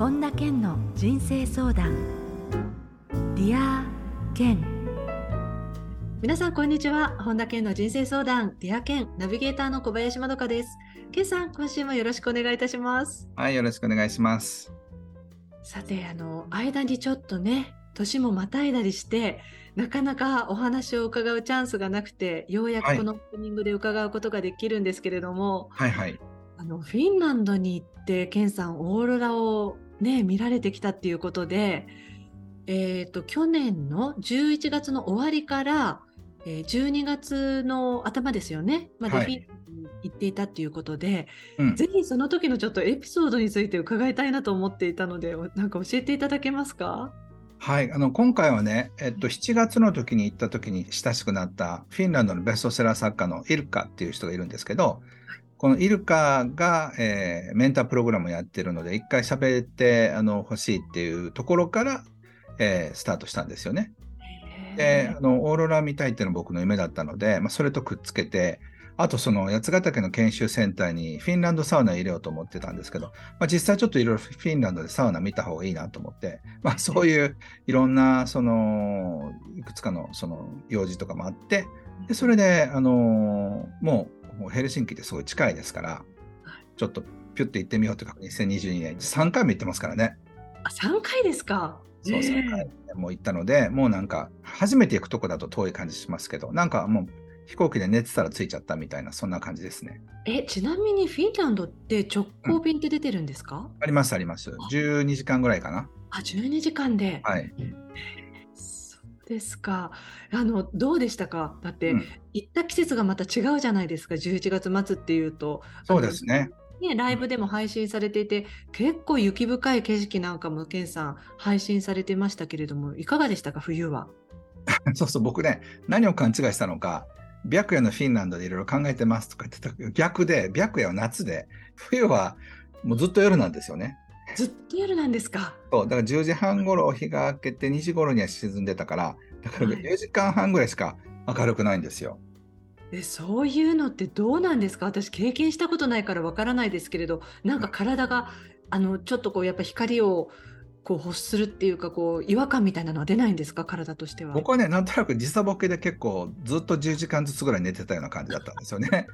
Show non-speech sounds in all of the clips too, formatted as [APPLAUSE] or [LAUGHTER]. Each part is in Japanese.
本田健の人生相談。 Dear Ken。皆さんこんにちは。本田健の人生相談。 Dear Ken。ナビゲーターの小林まどかです。健さん今週もよろしくお願いいたします。はいよろしくお願いします。さてあの間にちょっとね年もまたいだりしてなかなかお話を伺うチャンスがなくてようやくこのオープニングで伺うことができるんですけれども、はいはい。あのフィンランドに行ってケンさんオーロラをね見られてきたっていうことで、えー、と去年の11月の終わりから、えー12月の頭ですよねまではいフィンランドに行っていたっていうことで、うん。ぜひその時のちょっとエピソードについて伺いたいなと思っていたのでおなんか教えていただけますか？はい、あの今回はね、えっと、7月の時に行った時に親しくなったフィンランドのベストセラー作家のイルカっていう人がいるんですけど、このイルカが、えーメンタープログラムをやってるので、一回喋ってあの欲しいっていうところから、えースタートしたんですよね。で、あのオーロラ見たいっていうのが僕の夢だったので、まあ、それとくっつけて、あとその八ヶ岳の研修センターにフィンランドサウナを入れようと思ってたんですけど、まあ、実際ちょっといろいろフィンランドでサウナ見た方がいいなと思って、まあ、そういういろんなそのいくつかのその用事とかもあって、でそれで、あのもうもうヘルシンキってすごい近いですから、ちょっとピュッて行ってみようとか、2022年、3回も行ってますからね。あ3回ですか？そう、ねえ3回も行ったので、もうなんか、初めて行くとこだと遠い感じしますけど、なんかもう飛行機で寝てたら着いちゃったみたいな、そんな感じですね。えちなみにフィンランドって直行便って出てるんですか、あります、あります。12時間ぐらいかな。あ12時間で、はい。ですか？あのどうでしたか？だって、うん。行った季節がまた違うじゃないですか11月末っていうと。そうですね。ねライブでも配信されていて結構雪深い景色なんかもケンさん配信されてましたけれどもいかがでしたか？冬は。[LAUGHS] そうそう、僕ね、何を勘違いしたのか、白夜のフィンランドでいろいろ考えてますとか言ってたけど、逆で、白夜は夏で、冬はもうずっと夜なんですよね。ずっと夜なんですか？そう、だから10時半頃日が明けて2時頃には沈んでたから、だからはい4時間半ぐらいしか明るくないんですよ。えそういうのってどうなんですか？私経験したことないからわからないですけれどなんか体があのちょっとこうやっぱ光をこう欲するっていうかこう違和感みたいなのは出ないんですか？体としては。僕はね、なんとなく時差ボケで結構ずっと10時間ずつぐらい寝てたような感じだったんですよね。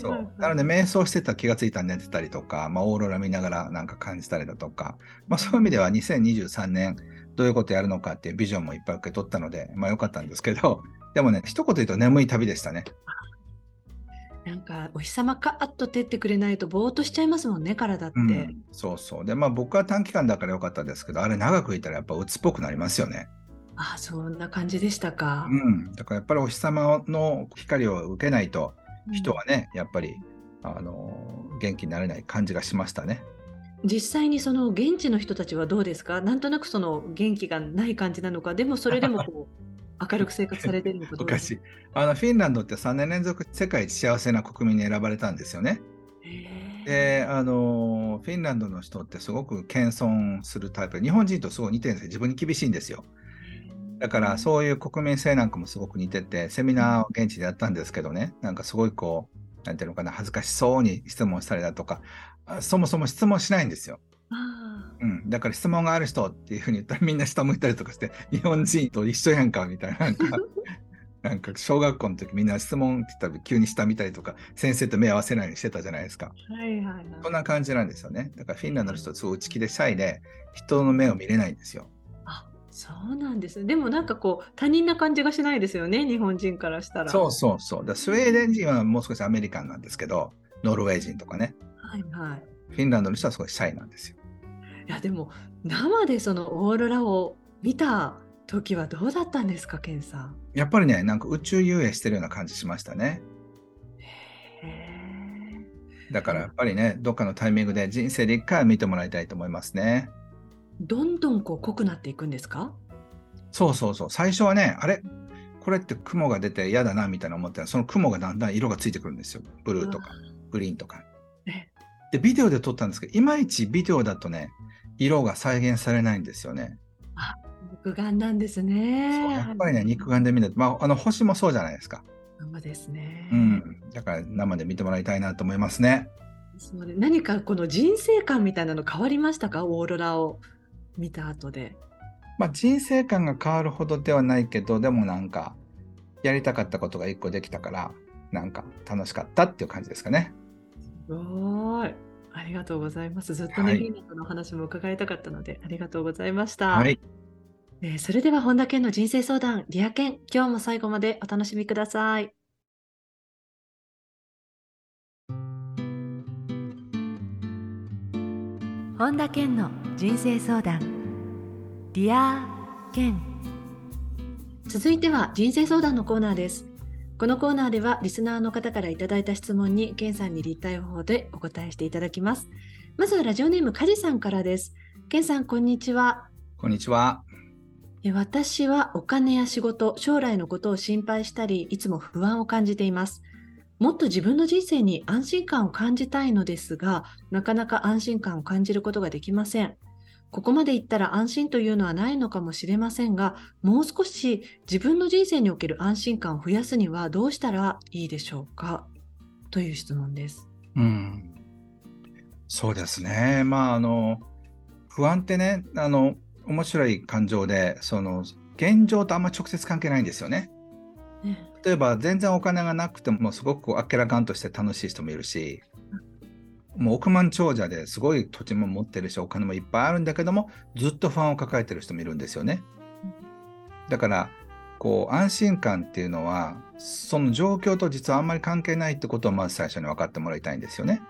そう。なので、瞑想してたら気がついたら寝てたりとか、まあ、オーロラ見ながらなんか感じたりだとか、まあ、そういう意味では2023年どういうことやるのかっていうビジョンもいっぱい受け取ったので、まあ良かったんですけど、でもね、一言言うと眠い旅でしたね。なんかお日様カーッと照ってくれないとぼーっとしちゃいますもんね体って。うん、そうそう。で、まあ僕は短期間だから良かったですけど、あれ長くいたらやっぱ鬱っぽくなりますよね。あそんな感じでしたか。うん。だからやっぱりお日様の光を受けないと、人はね、やっぱり、あの、元気になれない感じがしましたね。実際にその現地の人たちはどうですか？なんとなくその元気がない感じなのか？でもそれでもこう [LAUGHS] 明るく生活されてるのかどうです昔あのフィンランドって3年連続世界一幸せな国民に選ばれたんですよね。であのフィンランドの人ってすごく謙遜するタイプ。で日本人とすごい似てるんですよ。自分に厳しいんですよ。だからそういう国民性なんかもすごく似ててセミナーを現地でやったんですけどね。なんかすごいこうなんていうのかな恥ずかしそうに質問したりだとかあそもそも質問しないんですよ。あうん、だから質問がある人っていうふうに言ったらみんな下向いたりとかして日本人と一緒やんかみたいな。なんか [LAUGHS] なんか小学校の時みんな質問って言ったら急に下見たりとか先生と目合わせないようにしてたじゃないですか。ーはいはいはい。そんな感じなんですよね。だからフィンランドの人はすごい内気でシャイで人の目を見れないんですよ。あそうなんです。でもなんかこう他人な感じがしないですよね日本人からしたら。そうそうそうだスウェーデン人はもう少しアメリカンなんですけどノルウェー人とかねはいはい。フィンランドの人はすごいシャイなんですよいやでも生でそのオーロラを見た時はどうだったんですかケンさん。やっぱりねなんか宇宙遊泳してるような感じしましたねだからやっぱりねどっかのタイミングで人生で一回は見てもらいたいと思いますねどんどんこう濃くなっていくんですか？そうそうそう。最初はね、あれ？これって雲が出て嫌だなみたいな思ったら、その雲がだんだん色がついてくるんですよ。ブルーとか、グリーンとかえ。で、ビデオで撮ったんですけど、いまいちビデオだとね、色が再現されないんですよね。肉眼なんですね。やっぱりね、肉眼で見ないと、まあ、あの星もそうじゃないですか。生ですね。うん。だから生で見てもらいたいなと思いますね。そうで何かこの人生観みたいなの変わりましたか？オーロラを見た後で。まあ、人生観が変わるほどではないけどでもなんかやりたかったことが一個できたからなんか楽しかったっていう感じですかね。すごい。ありがとうございます。ずっとね、はいフィンランドのお話も伺いたかったので、ありがとうございました。はい、えーそれでは本田健の人生相談、リア健、今日も最後までお楽しみください。本田健の人生相談、リア健。続いては人生相談のコーナーです。このコーナーではリスナーの方からいただいた質問に健さんに立体方法でお答えしていただきます。まずはラジオネームカジさんからです。健さんこんにちは。こんにちは。え私はお金や仕事、将来のことを心配したり、いつも不安を感じています。もっと自分の人生に安心感を感じたいのですが、なかなか安心感を感じることができません。ここまで言ったら安心というのはないのかもしれませんが、もう少し自分の人生における安心感を増やすにはどうしたらいいでしょうか？という質問です。うん、そうですね。まああの不安ってねあの面白い感情でその現状とあんま直接関係ないんですよね。ね例えば全然お金がなくてもすごくあっけらかんとして楽しい人もいるしもう億万長者ですごい土地も持ってるしお金もいっぱいあるんだけどもずっと不安を抱えてる人もいるんですよね。だからこう安心感っていうのはその状況と実はあんまり関係ないってことをまず最初に分かってもらいたいんですよね。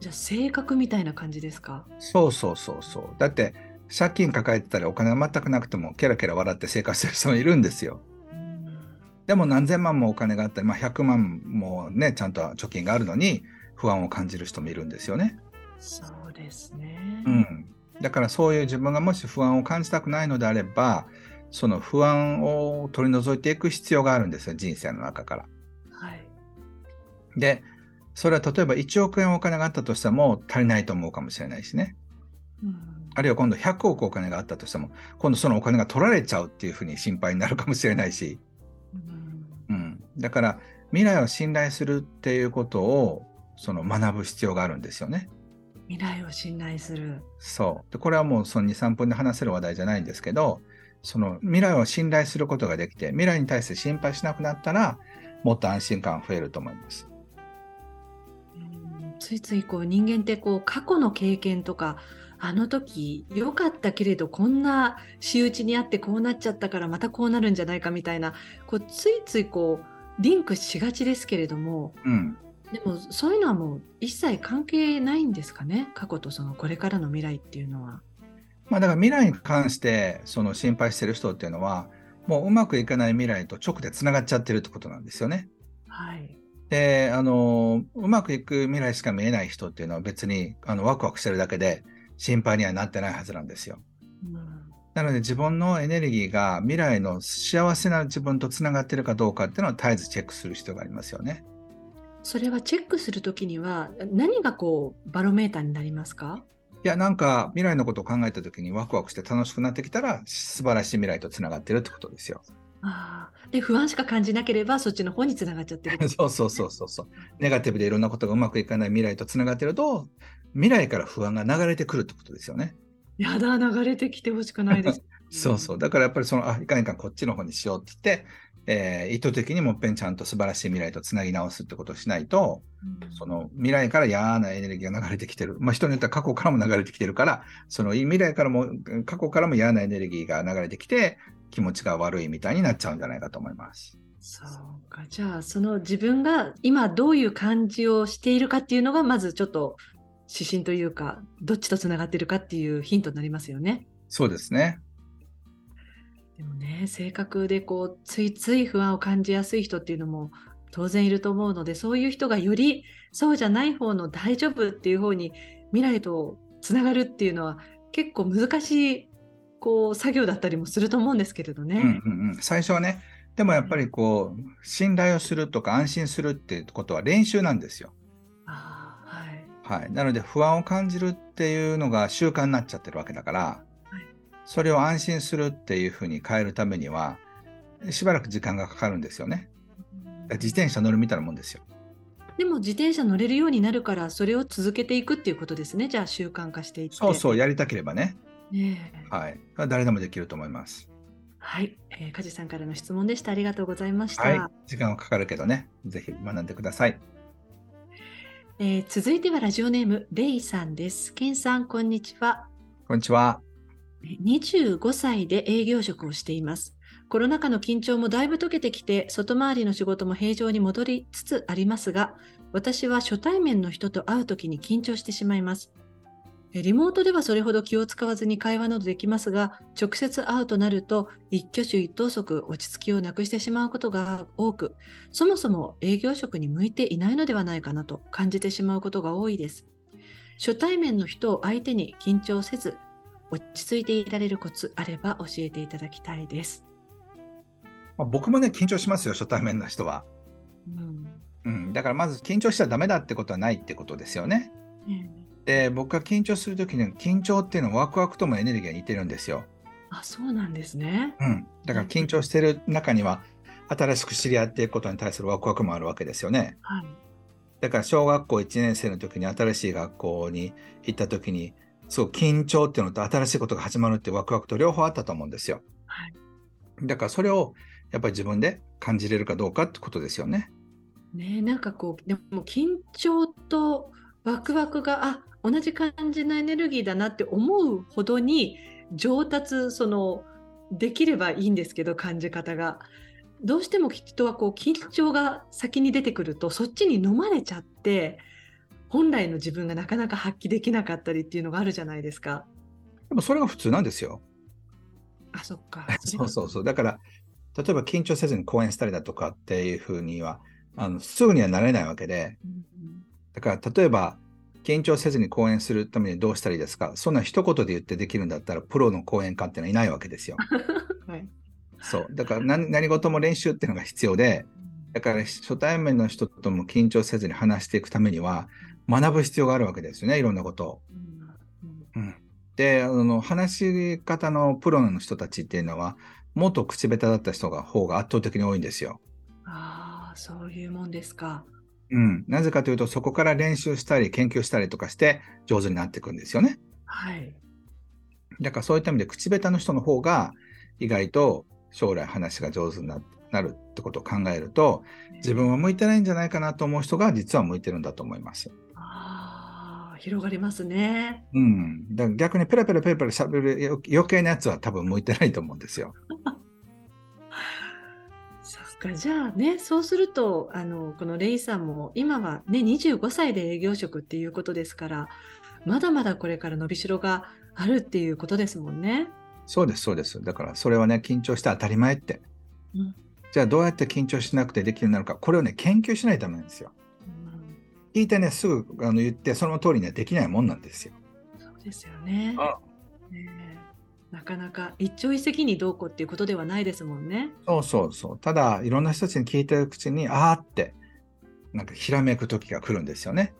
じゃあ性格みたいな感じですか？そうそうそうそう。だって借金抱えてたりお金が全くなくてもケラケラ笑って生活してる人もいるんですよ。でも何千万もお金があったり、まあ、100万もねちゃんと貯金があるのに不安を感じる人もいるんですよね。そうですね。うん、だからそういう自分がもし不安を感じたくないのであればその不安を取り除いていく必要があるんですよ人生の中から。はい。でそれは例えば1億円お金があったとしても足りないと思うかもしれないしね。うんあるいは今度100億お金があったとしても今度そのお金が取られちゃうっていうふうに心配になるかもしれないし、だから未来を信頼するっていうことをその学ぶ必要があるんですよね。未来を信頼する。そうでこれはもうその23分で話せる話題じゃないんですけどその未来を信頼することができて未来に対して心配しなくなったらもっと安心感増えると思います。うんついついこう人間ってこう過去の経験とかあの時良かったけれどこんな仕打ちにあってこうなっちゃったからまたこうなるんじゃないかみたいなこうついついこうリンクしがちですけれどもうん、でもそういうのはもう一切関係ないんですかね？過去とそのこれからの未来っていうのは。まあ、だから未来に関してその心配してる人っていうのはもううまくいかない未来と直でつながっちゃってるってことなんですよね。はい。であのうまくいく未来しか見えない人っていうのは別にあのワクワクしてるだけで心配にはなってないはずなんですよ。うんなので自分のエネルギーが未来の幸せな自分とつながってるかどうかっていうのを絶えずチェックする必要がありますよね。それはチェックするときには何がこうバロメーターになりますか？いやなんか未来のことを考えた時にワクワクして楽しくなってきたら素晴らしい未来とつながってるってことですよ。あーで不安しか感じなければそっちの方につながっちゃってる [LAUGHS] そうそうそうそうそう。ネガティブでいろんなことがうまくいかない未来とつながってると未来から不安が流れてくるってことですよね。やだ流れてきてほしくないです。[LAUGHS] そうそう。だからやっぱりその、あ、いかんいかんこっちの方にしようって言って、えー意図的にもっぺんちゃんと素晴らしい未来とつなぎ直すってことをしないと、うんその未来から嫌なエネルギーが流れてきてる。まあ人によっては過去からも流れてきてるから、その未来からも、過去からも嫌なエネルギーが流れてきて、気持ちが悪いみたいになっちゃうんじゃないかと思います。そうかじゃあその自分が今どういう感じをしているかっていうのがまずちょっと指針というかどっちとつながっているかっていうヒントになりますよね。そうですね。でもね性格でこうついつい不安を感じやすい人っていうのも当然いると思うのでそういう人がよりそうじゃない方の大丈夫っていう方に未来とつながるっていうのは結構難しいこう作業だったりもすると思うんですけれどね。うんうんうん。最初はね、でもやっぱりこう、信頼をするとか安心するっていうことは練習なんですよ。あーはい。はい、なので不安を感じるっていうのが習慣になっちゃってるわけだから、それを安心するっていうふうに変えるためにはしばらく時間がかかるんですよね。自転車乗るみたいなもんですよ。でも自転車乗れるようになるからそれを続けていくっていうことですね。じゃあ習慣化していって。そうそうやりたければね。ねえ。はい。誰でもできると思います。はい、えー、梶さんからの質問でした。ありがとうございました、はい。時間はかかるけどね。ぜひ学んでくださいえー続いてはラジオネームレイさんですケンさんこんにちはこんにちは25歳で営業職をしています。コロナ禍の緊張もだいぶ解けてきて、外回りの仕事も平常に戻りつつありますが、私は初対面の人と会うときに緊張してしまいます。えリモートではそれほど気を使わずに会話などできますが、直接会うとなると一挙手一投足落ち着きをなくしてしまうことが多く、そもそも営業職に向いていないのではないかなと感じてしまうことが多いです。初対面の人を相手に緊張せず、落ち着いていられるコツあれば教えていただきたいです。まあ僕もね緊張しますよ初対面の人は、うん。うん、だからまず緊張しちゃダメだってことはないってことですよね。ねで僕が緊張するときに緊張っていうのはワクワクともエネルギーが似てるんですよあ、そうなんですね。うん、だから緊張してる中には新しく知り合っていくことに対するワクワクもあるわけですよね。はい。だから小学校1年生の時に新しい学校に行った時にすごく緊張っていうのと新しいことが始まるってワクワクと両方あったと思うんですよ。はい。だからそれをやっぱり自分で感じれるかどうかってことですよね。ねなんかこう、でも緊張とワクワクが、あ、同じ感じのエネルギーだなって思うほどに上達、その、できればいいんですけど、感じ方が。どうしても人はこう緊張が先に出てくるとそっちに飲まれちゃって本来の自分がなかなか発揮できなかったりっていうのがあるじゃないですか。でもそれが普通なんですよ。あそっか。[LAUGHS] そうそうそう。だから例えば緊張せずに講演したりだとかっていうふうにはあのすぐにはなれないわけでだから例えば緊張せずに講演するためにどうしたらいいですか？そんな一言で言ってできるんだったらプロの講演家っていうのはいないわけですよ。[LAUGHS] はい。そう。だから何何事も練習っていうのが必要で、だから初対面の人とも緊張せずに話していくためには学ぶ必要があるわけですよね、いろんなことを。うんであの、話し方のプロの人たちっていうのは、もっと口下手だった人が方が圧倒的に多いんですよ。ああ、そういうもんですか。うん、なぜかというと、そこから練習したり研究したりとかして上手になっていくんですよね。はい。だからそういった意味で口下手の人の方が意外と将来話が上手にななるってことを考えると自分は向いてないんじゃないかなと思う人が実は向いてるんだと思います。ああ、広がりますね。うん。だから逆にペラペラペラペラ喋るよ余計なやつは多分向いてないと思うんですよ。[LAUGHS] か、じゃあね、そうすると、あの、このレイさんも、今はね、25歳で営業職っていうことですから、まだまだこれから伸びしろがあるっていうことですもんね。そうです、そうです。だからそれはね、緊張して当たり前って。うんじゃあどうやって緊張しなくてできるようになるか、これをね、研究しないとダメなんですよ。聞いてね、すぐあの言って、その通りにはできないもんなんですよ。そうですよね。あねえなかなか一朝一夕にどうこうっていうことではないですもんね。そうそうそう。ただ、いろんな人たちに聞いてるうちに、あーって、なんかひらめく時が来るんですよね。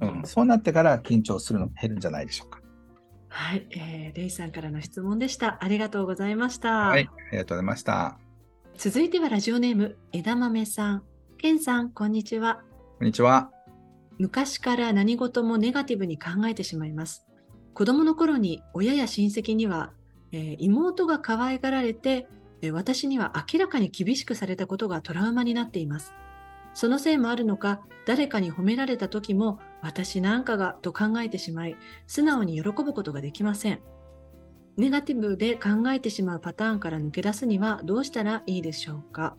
うん、そうなってから緊張するのも減るんじゃないでしょうか。はい、えーレイさんからの質問でした。ありがとうございました。はい、ありがとうございました。続いてはラジオネーム枝豆さん。ケンさん、こんにちは。こんにちは。昔から何事もネガティブに考えてしまいます。子供の頃に親や親戚には、えー妹が可愛がられて、えー私には明らかに厳しくされたことがトラウマになっています。そのせいもあるのか、誰かに褒められた時も私なんかがと考えてしまい、素直に喜ぶことができません。ネガティブで考えてしまうパターンから抜け出すにはどうしたらいいでしょうか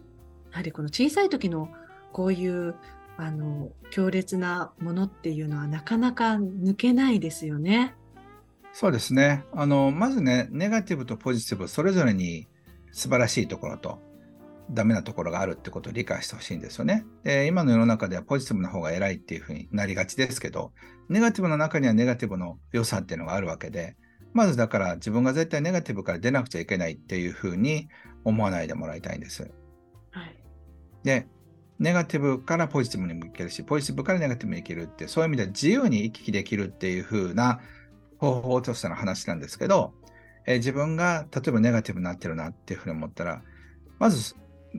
やはりこの小さい時のこういうあの強烈なものっていうのはなかなか抜けないですよね。そうですね。あの、まずね、ネガティブとポジティブ、それぞれに素晴らしいところと、ダメなところがあるってことを理解してほしいんですよね。で、今の世の中ではポジティブな方が偉いっていうふうになりがちですけど、ネガティブの中にはネガティブの良さっていうのがあるわけで、まずだから自分が絶対ネガティブから出なくちゃいけないっていうふうに思わないでもらいたいんです。はい。で、ネガティブからポジティブにもいけるし、ポジティブからネガティブにいけるって、そういう意味で自由に行き来できるっていう風な方法としての話なんですけど、えー自分が例えばネガティブになってるなっていうふうに思ったら、まず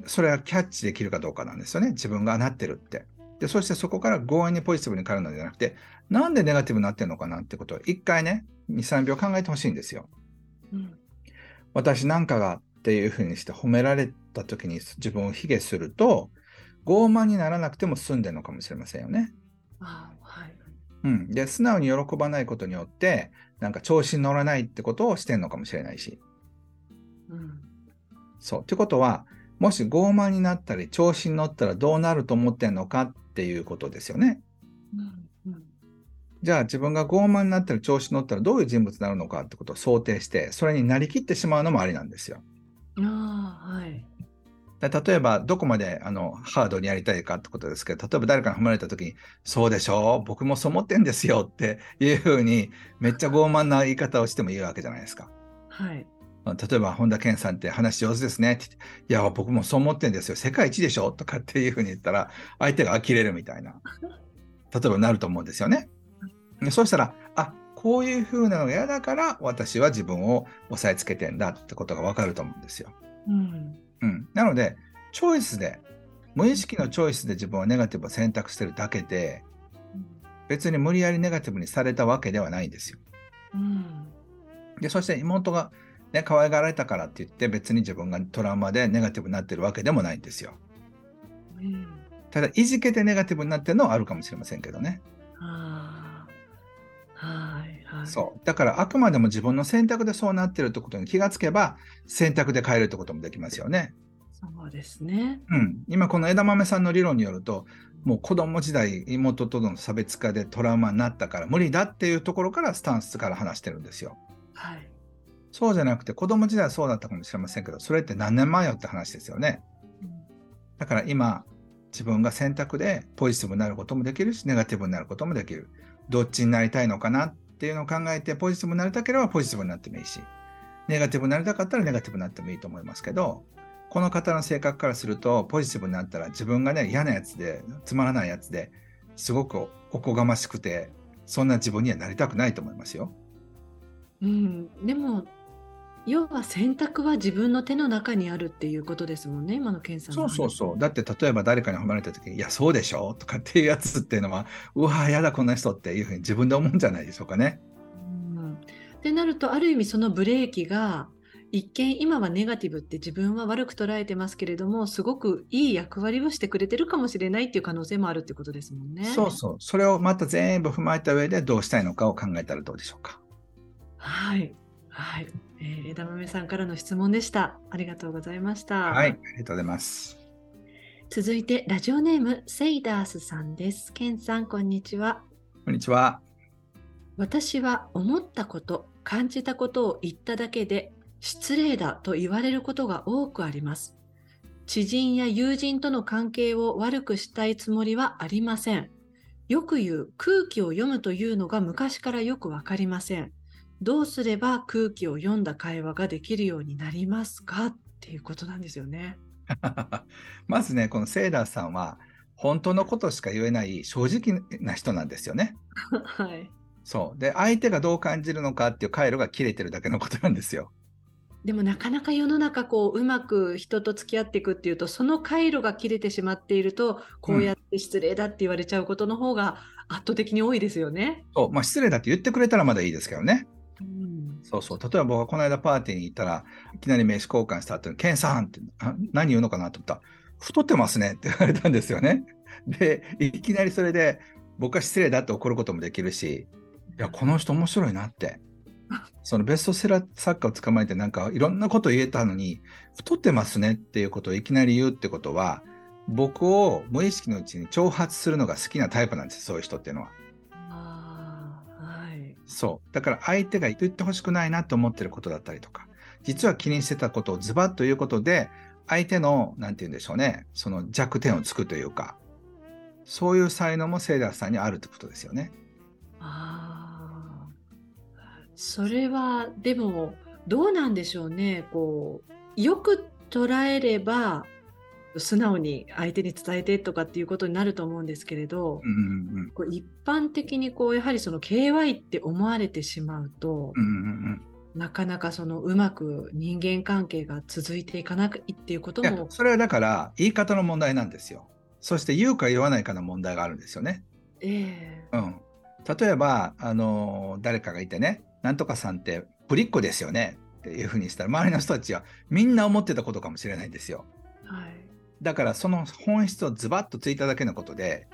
それはキャッチできるかどうかなんですよね。自分がなってるって。で、そしてそこから強引にポジティブに変わるのではなくて、なんでネガティブになってるのかなってことを一回ね、2、3秒考えてほしいんですよ。うん、私なんかがっていうふうにして褒められた時に自分を卑下すると、傲慢にならなくても済んでるのかもしれませんよね。あはい。うん。で、素直に喜ばないことによって、なんか調子に乗らないってことをしてんのかもしれないし。うん。そう。ってことは、もし傲慢になったり調子に乗ったらどうなると思ってんのかっていうことですよね。うんうん、じゃあ自分が傲慢になったり調子に乗ったらどういう人物になるのかってことを想定してそれになりきってしまうのもありなんですよ。あはい、例えばどこまであのハードにやりたいかってことですけど例えば誰かに褒められた時に「そうでしょう僕もそう思ってんですよ」っていうふうにめっちゃ傲慢な言い方をしてもいいわけじゃないですか。はい例えば、本田健さんって話上手ですねって言って、いや、僕もそう思ってるんですよ。世界一でしょとかっていうふうに言ったら、相手が呆れるみたいな、例えばなると思うんですよね。そうしたら、あ、こういうふうなのが嫌だから、私は自分を押さえつけてんだってことがわかると思うんですよ。うん。うん。なので、チョイスで、無意識のチョイスで自分はネガティブを選択してるだけで、別に無理やりネガティブにされたわけではないんですよ。うん、で、そして妹がね、可愛がられたからって言って別に自分がトラウマでネガティブになってるわけでもないんですよ。うん、ただ、いじけてネガティブになってるのはあるかもしれませんけどね。はいはい、そうだからあくまでも自分の選択でそうなってるってことに気がつけば選択で変えるってこともできますよね。そうですね、うん、今この枝豆さんの理論によるともう子供時代妹との差別化でトラウマになったから無理だっていうところからスタンスから話してるんですよ。はいそうじゃなくて子供時代はそうだったかもしれませんけど、それって何年前よって話ですよね。だから今、自分が選択でポジティブになることもできるし、ネガティブになることもできる。どっちになりたいのかなっっていうのを考えて、ポジティブになりたければポジティブになってもいいし、ネガティブになりたかったらネガティブになってもいいと思いますけど、この方の性格からすると、ポジティブになったら自分がね、嫌なやつで、つまらないやつですごくおこがましくて、そんな自分にはなりたくないと思いますよ。うん、でも要は選択は自分の手の中にあるっていうことですもんね、今の検査そうそうそう。だって例えば誰かに褒められた時に、いや、そうでしょとかっていうやつっていうのは、うわ、やだ、こんな人っていうふうに自分で思うんじゃないでしょうかね。うん、ってなると、ある意味そのブレーキが、一見今はネガティブって自分は悪く捉えてますけれども、すごくいい役割をしてくれてるかもしれないっていう可能性もあるってことですもんね。そうそう。それをまた全部踏まえた上でどうしたいのかを考えたらどうでしょうか。はい。はい。えー、枝豆さんからの質問でした。ありがとうございました。はい、ありがとうございます。続いて、ラジオネーム、セイダースさんです。ケンさん、こんにちは。こんにちは。私は思ったこと、感じたことを言っただけで、失礼だと言われることが多くあります。知人や友人との関係を悪くしたいつもりはありません。よく言う空気を読むというのが昔からよくわかりません。どうすれば空気を読んだ会話ができるようになりますか？っていうことなんですよね。[LAUGHS] まずね、このセーダーさんは、本当のことしか言えない正直な人なんですよね。[LAUGHS] はい。そう。で、相手がどう感じるのかっていう回路が切れてるだけのことなんですよ。でもなかなか世の中こううまく人と付き合っていくっていうとその回路が切れてしまっているとこうやって失礼だって言われちゃうことの方が圧倒的に多いですよね。うん、そうまあ、失礼だって言ってくれたらまだいいですけどね。そうそう。例えば僕がこの間パーティーに行ったら、いきなり名刺交換した後に、ケンさんって何言うのかなと思ったら、太ってますねって [LAUGHS] 言われたんですよね。で、いきなりそれで僕は失礼だって怒ることもできるし、いや、この人面白いなって。そのベストセラー作家を捕まえてなんかいろんなこと言えたのに、太ってますねっていうことをいきなり言うってことは、僕を無意識のうちに挑発するのが好きなタイプなんですそういう人っていうのは。そう。だから相手が言ってほしくないなと思ってることだったりとか、実は気にしてたことをズバッということで、相手の、なんて言うんでしょうね、その弱点をつくというか、そういう才能もセイダーさんにあるってことですよね。ああ。それは、でも、どうなんでしょうね。こう、よく捉えれば、素直に相手に伝えてとかっていうことになると思うんですけれど、うんうん一般的にこうやはりその KY って思われてしまうと、うんうんうんなかなかそのうまく人間関係が続いていかないっていうことも。それはだから言い方の問題なんですよ。そして言うか言わないかの問題があるんですよね。ええうん、例えば、あの誰かがいてね、なんとかさんってぶりっ子ですよねっていうふうにしたら、周りの人たちはみんな思ってたことかもしれないんですよ。はい。だからその本質をズバッとついただけのことで、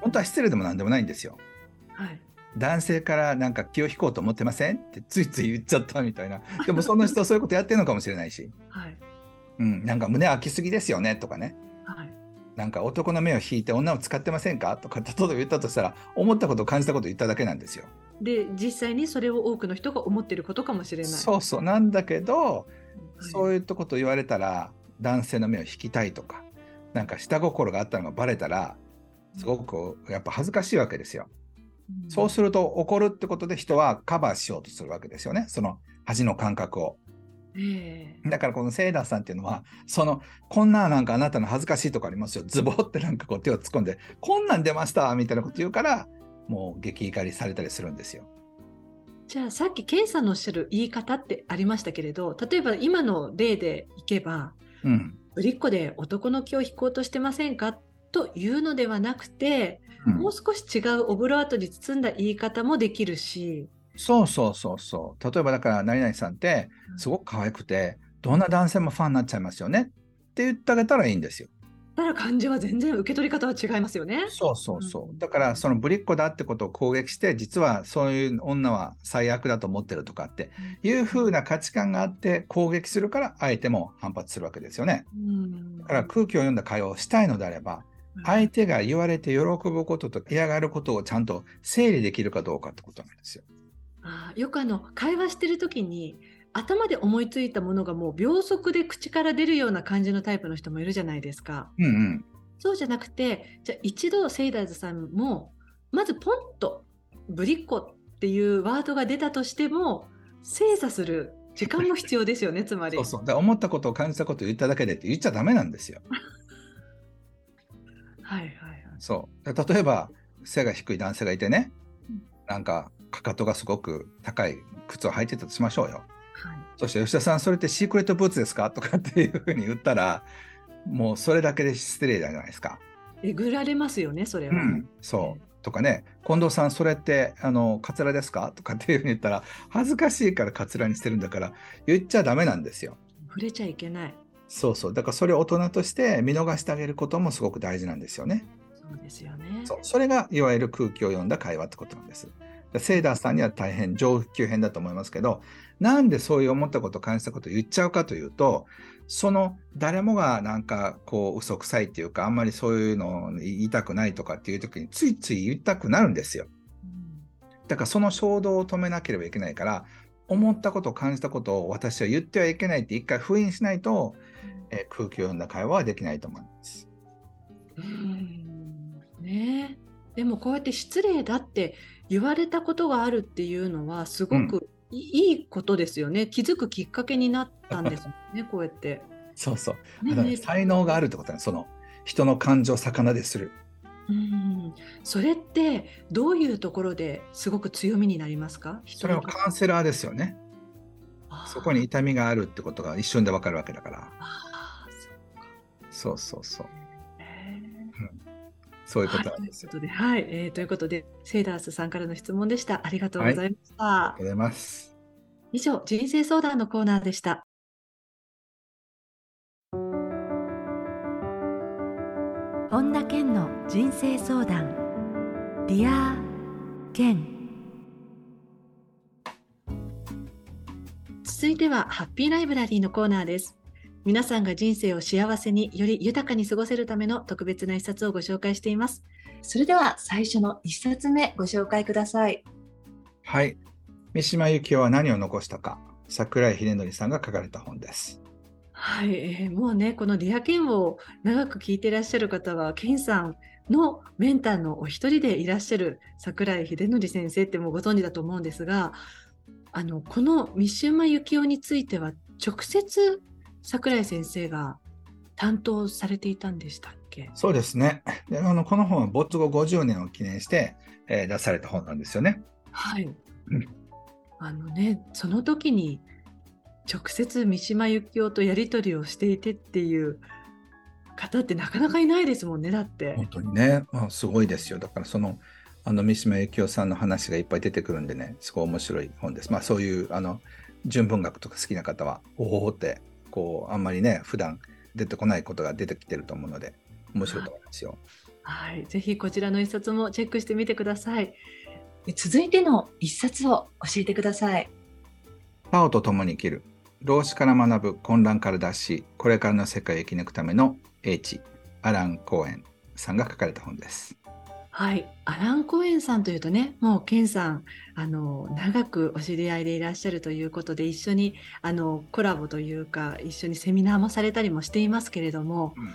本当は失礼でもなんでもないんですよ。はい。男性からなんか気を引こうと思ってませんってついつい言っちゃったみたいな。[LAUGHS] でもその人はそういうことやってるのかもしれないし、はい。うん、なんか胸開きすぎですよねとかね。はい。なんか男の目を引いて女を使ってませんかとか例えば言ったとしたら思ったこと感じたこと言っただけなんですよ。で、実際にそれを多くの人が思っていることかもしれない。そうそうなんだけど、はいそういったこと言われたら男性の目を引きたいとかなんか下心があったのがバレたらすごくやっぱ恥ずかしいわけですよ。うんそうすると怒るってことで人はカバーしようとするわけですよねその恥の感覚を。ええだからこのセイダーさんっていうのはそのこんななんかあなたの恥ずかしいとこありますよズボってなんかこう手を突っ込んでこんなん出ましたみたいなこと言うからもう激怒りされたりするんですよ。じゃあさっきケンさんのおっしゃる言い方ってありましたけれど例えば今の例でいけばうん。ぶりっ子で男の気を引こうとしてませんか？というのではなくて、うん。もう少し違うオブラートに包んだ言い方もできるし、そうそうそうそう。例えばだから何々さんってすごく可愛くてどんな男性もファンになっちゃいますよね。って言ってあげたらいいんですよ。ただ感じは全然受け取り方は違いますよね。そうそうそうう。んだからそのぶりっ子だってことを攻撃して実はそういう女は最悪だと思ってるとかっていう風な価値観があって攻撃するから相手も反発するわけですよね。うんだから空気を読んだ会話をしたいのであれば相手が言われて喜ぶことと嫌がることをちゃんと整理できるかどうかってことなんですよ。あーよくあの会話してる時に頭で思いついたものがもう秒速で口から出るような感じのタイプの人もいるじゃないですか。うんうん。そうじゃなくてじゃあ一度セイダーズさんもまずポンとぶりっ子っていうワードが出たとしても精査する時間も必要ですよねつまり。[LAUGHS] そうそう。思ったことを感じたことを言っただけでって言っちゃダメなんですよ。はいはいはい。そう。で例えば背が低い男性がいてねうん、なんかかかとがすごく高い靴を履いてたとしましょうよ。はいそして吉田さん、それってシークレットブーツですか？とかっていうふうに言ったら、もうそれだけで失礼じゃないですか。えぐられますよねそれは。うん、そう。とかね、近藤さん、それって、あの、カツラですか？とかっていうふうに言ったら、恥ずかしいからカツラにしてるんだから、言っちゃダメなんですよ。触れちゃいけない。そうそう。だからそれを大人として見逃してあげることもすごく大事なんですよね。そうですよね。そう。それが、いわゆる空気を読んだ会話ってことなんです。でセイダーさんには大変上級編だと思いますけど、なんでそういう思ったこと、感じたことを言っちゃうかというと、その誰もがなんかこう嘘くさいっていうか、あんまりそういうのを言いたくないとかっていう時についつい言いたくなるんですよ。うん。だからその衝動を止めなければいけないから、思ったこと、感じたことを私は言ってはいけないって一回封印しないと、えー空気を読んだ会話はできないと思います。うん。ね。えでもこうやって失礼だって言われたことがあるっていうのはすごくいいいことですよね。気づくきっかけになったんですもんね、[LAUGHS] こうやって。そうそう。ねね才能があるってことなんです。その人の感情を逆なでする。うんそれってどういうところですごく強みになりますか？それはカウンセラーですよね。そこに痛みがあるってことが一瞬でわかるわけだから。あーそうかそうそうそう。へそういうこーとなんですよ。はいということで、はい、えーということで、セイダースさんからの質問でした。ありがとうございました。ありがとうございます。以上、人生相談のコーナーでした。本田健の人生相談。 Dear Ken。続いては、ハッピーライブラリーのコーナーです。皆さんが人生を幸せにより豊かに過ごせるための特別な一冊をご紹介しています。それでは最初の一冊目ご紹介ください。はい。三島由紀夫は何を残したか。桜井秀則さんが書かれた本です。はい、えーもうね、このディアケンを長く聞いていらっしゃる方は、ケンさんのメンターのお一人でいらっしゃる桜井秀則先生ってもうご存知だと思うんですが、あのこの三島由紀夫については直接桜井先生が担当されていたんでしたっけ？そうですね。であのこの本は没後50年を記念して、えー出された本なんですよね。はいうん。あのね、その時に直接三島由紀夫とやり取りをしていてっていう方ってなかなかいないですもんね、だって。本当にね、まあ、すごいですよ。だからその、あの三島由紀夫さんの話がいっぱい出てくるんでね、すごい面白い本です。まあそういうあの純文学とか好きな方は、おおって、こう、あんまりね、普段出てこないことが出てきてると思うので、面白いと思いますよ。はい、ぜひこちらの一冊もチェックしてみてください。続いての一冊を教えてください。パオと共に生きる。老子から学ぶ混乱から脱し、これからの世界を生き抜くための英知、アラン・コーエンさんが書かれた本です。はい、アラン・コエンさんというとね、もうケンさん、あの長くお知り合いでいらっしゃるということで、一緒にあのコラボというか、一緒にセミナーもされたりもしていますけれども、うん。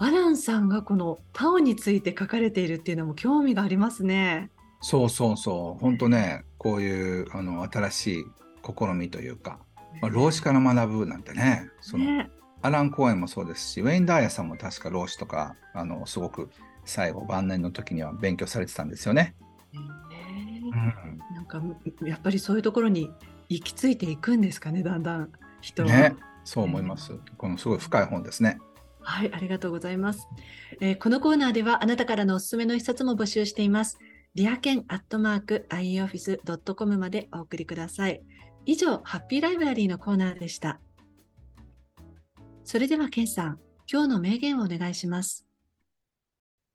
アランさんがこのパオについて書かれているっていうのも興味がありますね。そうそうそう、本当ね、こういうあの新しい試みというか、まあ、老子から学ぶなんてね、そのね、アラン・コーエンもそうですし、ウェイン・ダーヤさんも確か老子とか、あのすごく最後、晩年の時には勉強されてたんですよね。ねうんなんかやっぱりそういうところに行き着いていくんですかね、だんだん人は。ね、そう思います。このすごい深い本ですね。はい、ありがとうございます、えーこのコーナーではあなたからのおすすめの一冊も募集しています。リアケンアットマーク ioffice.com までお送りください。以上、ハッピーライブラリーのコーナーでした。それではケンさん、今日の名言をお願いします。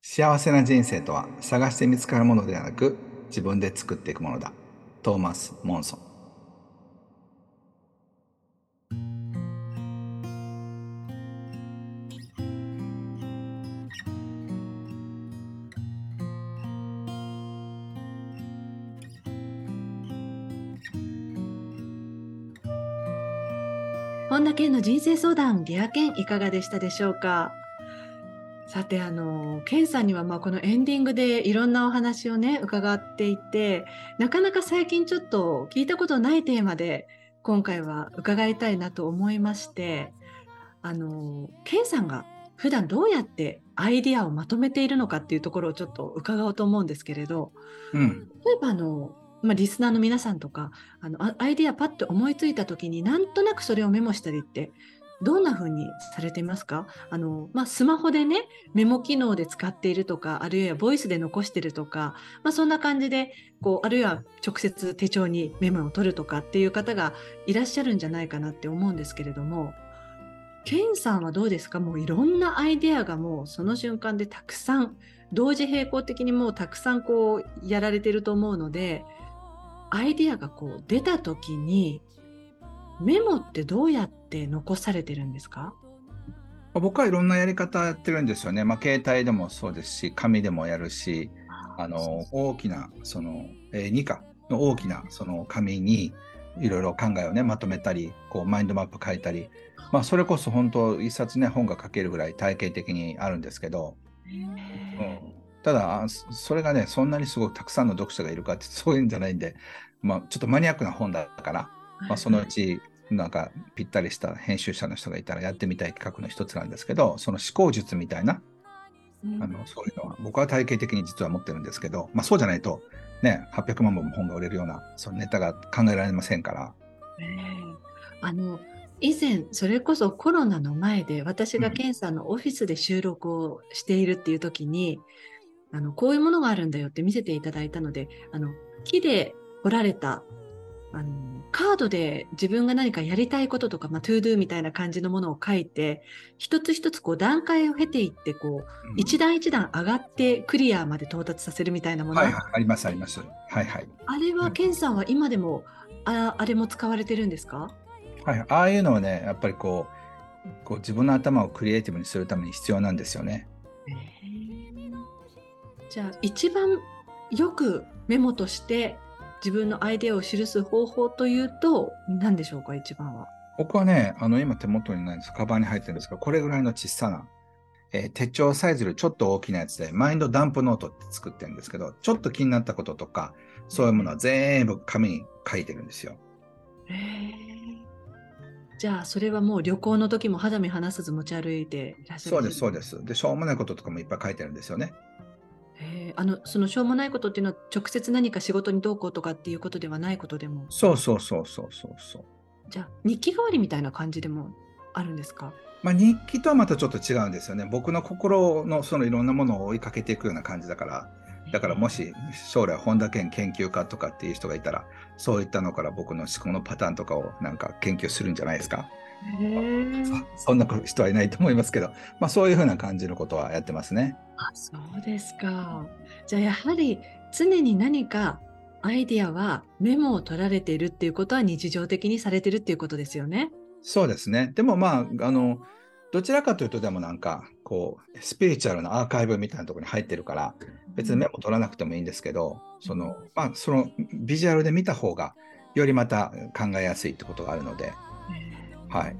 幸せな人生とは探して見つかるものではなく自分で作っていくものだ。トーマス・モンソン。本田健の人生相談、リアケンいかがでしたでしょうか？さて、あの、ケンさんには、まあ、このエンディングでいろんなお話をね、伺っていて、なかなか最近ちょっと聞いたことないテーマで、今回は伺いたいなと思いまして、あの、ケンさんが普段どうやってアイディアをまとめているのかっていうところをちょっと伺おうと思うんですけれど、うん。例えばあの、まあ、リスナーの皆さんとかあのあアイディアパッと思いついた時になんとなくそれをメモしたりってどんな風にされていますか？あの、まあ、スマホでねメモ機能で使っているとかあるいはボイスで残してるとか、まあ、そんな感じでこうあるいは直接手帳にメモを取るとかっていう方がいらっしゃるんじゃないかなって思うんですけれどもケンさんはどうですか？もういろんなアイデアがもうその瞬間でたくさん同時並行的にもうたくさんこうやられてると思うのでアイディアがこう出た時にメモってどうやって残されてるんですか？僕はいろんなやり方やってるんですよね。まあ、携帯でもそうですし、紙でもやるし、あの、大きな、その、えー、2かの大きな、その紙に、いろいろ考えをね、まとめたり、こう、マインドマップ書いたり、まあ、それこそ本当、一冊ね、本が書けるぐらい体系的にあるんですけど、うん。ただ、そそれがね、そんなにすごくたくさんの読者がいるかって、そういうんじゃないんで、まあ、ちょっとマニアックな本だから、まあ、そのうち、なんかぴったりした編集者の人がいたらやってみたい企画の一つなんですけど、その思考術みたいな、あのそういうのは僕は体系的に実は持ってるんですけど、まあ、そうじゃないと、ね、800万本も本が売れるようなそのネタが考えられませんから。ええ。あの以前それこそコロナの前で私がうん。ケンさんのオフィスで収録をしているっていう時に、あのこういうものがあるんだよって見せていただいたのであの木で彫られたあのカードで自分が何かやりたいこととか、まあ、 to do みたいな感じのものを書いて一つ一つこう段階を経ていってこううん一段一段上がってクリアまで到達させるみたいなもの、はいはい、ありますあります。はいはい。あれはケンさんは今でもああれも使われてるんですか？はい、ああいうのはね、やっぱりこう、こう自分の頭をクリエイティブにするために必要なんですよね。じゃあ一番よくメモとして自分のアイデアを記す方法というと何でしょうか一番は。僕はね、あの今手元にないんですカバンに入ってるんですけど、これぐらいの小さな、えー手帳サイズよりちょっと大きなやつで、マインドダンプノートって作ってるんですけど、ちょっと気になったこととか、そういうものは全部紙に書いてるんですよ。じゃあそれはもう旅行の時も肌身離さず持ち歩いていらっしゃるそうです、そうです。で、しょうもないこととかもいっぱい書いてるんですよね。へーあのそのしょうもないことっていうのは直接何か仕事にどうこうとかっていうことではないことでも？そうそうそうそうそうそう。じゃあ日記代わりみたいな感じでもあるんですか？まあ、日記とはまたちょっと違うんですよね。僕の心のそのいろんなものを追いかけていくような感じだから、だからもし将来本田健研究家とかっていう人がいたら、そういったのから僕の思考のパターンとかをなんか研究するんじゃないですか？そそんな人はいないと思いますけど、まあ、そういうふうな感じのことはやってますね。あそうですか。じゃあやはり常に何かアイディアはメモを取られているっていうことは日常的にされてるっていうことですよね。そうですね。でもまあ、あの、どちらかというとでもなんか、こう、スピリチュアルなアーカイブみたいなところに入ってるから、別にメモ取らなくてもいいんですけど、その、まあ、そのビジュアルで見た方が、よりまた考えやすいってことがあるので、はい。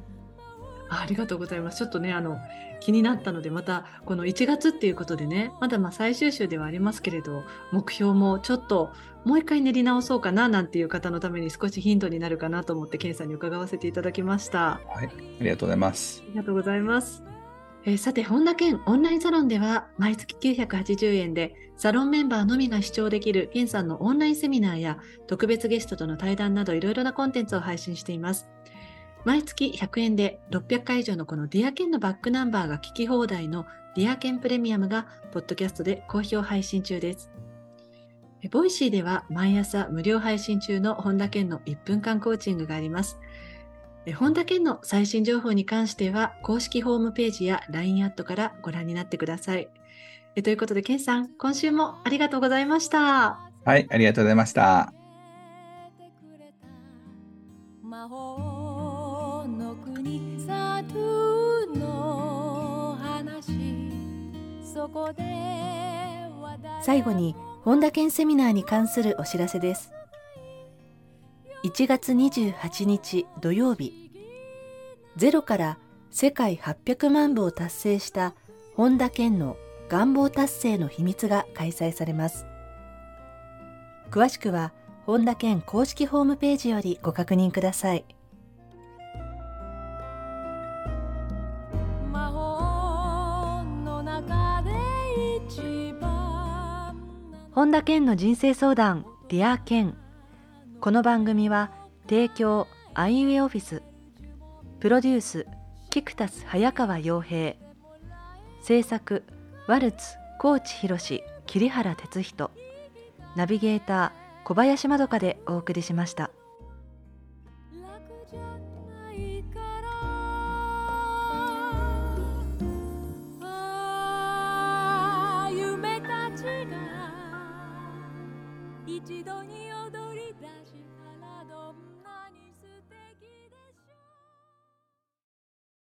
ありがとうございます。ちょっとね、あの、気になったので、また、この1月っていうことでね、まだまあ最終週ではありますけれど、目標もちょっともう一回練り直そうかななんていう方のために少しヒントになるかなと思って、ケンさんに伺わせていただきました。はい、ありがとうございます。ありがとうございます。えー、さて、本田健オンラインサロンでは、毎月980円で、サロンメンバーのみが視聴できるケンさんのオンラインセミナーや、特別ゲストとの対談など、いろいろなコンテンツを配信しています。毎月100円で600回以上のこの Dear Ken のバックナンバーが聞き放題の Dear Ken プレミアムが、ポッドキャストで好評配信中です。ボイシーでは毎朝無料配信中の本田健の1分間コーチングがあります。本田健の最新情報に関しては公式ホームページや LINE アットからご覧になってください。ということで、健さん、今週もありがとうございました。はい、ありがとうございました。最後に本田健セミナーに関するお知らせです。1月28日土曜日、ゼロから世界800万部を達成した本田健の願望達成の秘密が開催されます。詳しくは本田健公式ホームページよりご確認ください。本田健の人生相談 Dear Ken この番組は提供アイウェイオフィス。プロデュースキクタス早川洋平。制作ワルツ高知博桐原哲人。ナビゲーター小林まどかでお送りしました。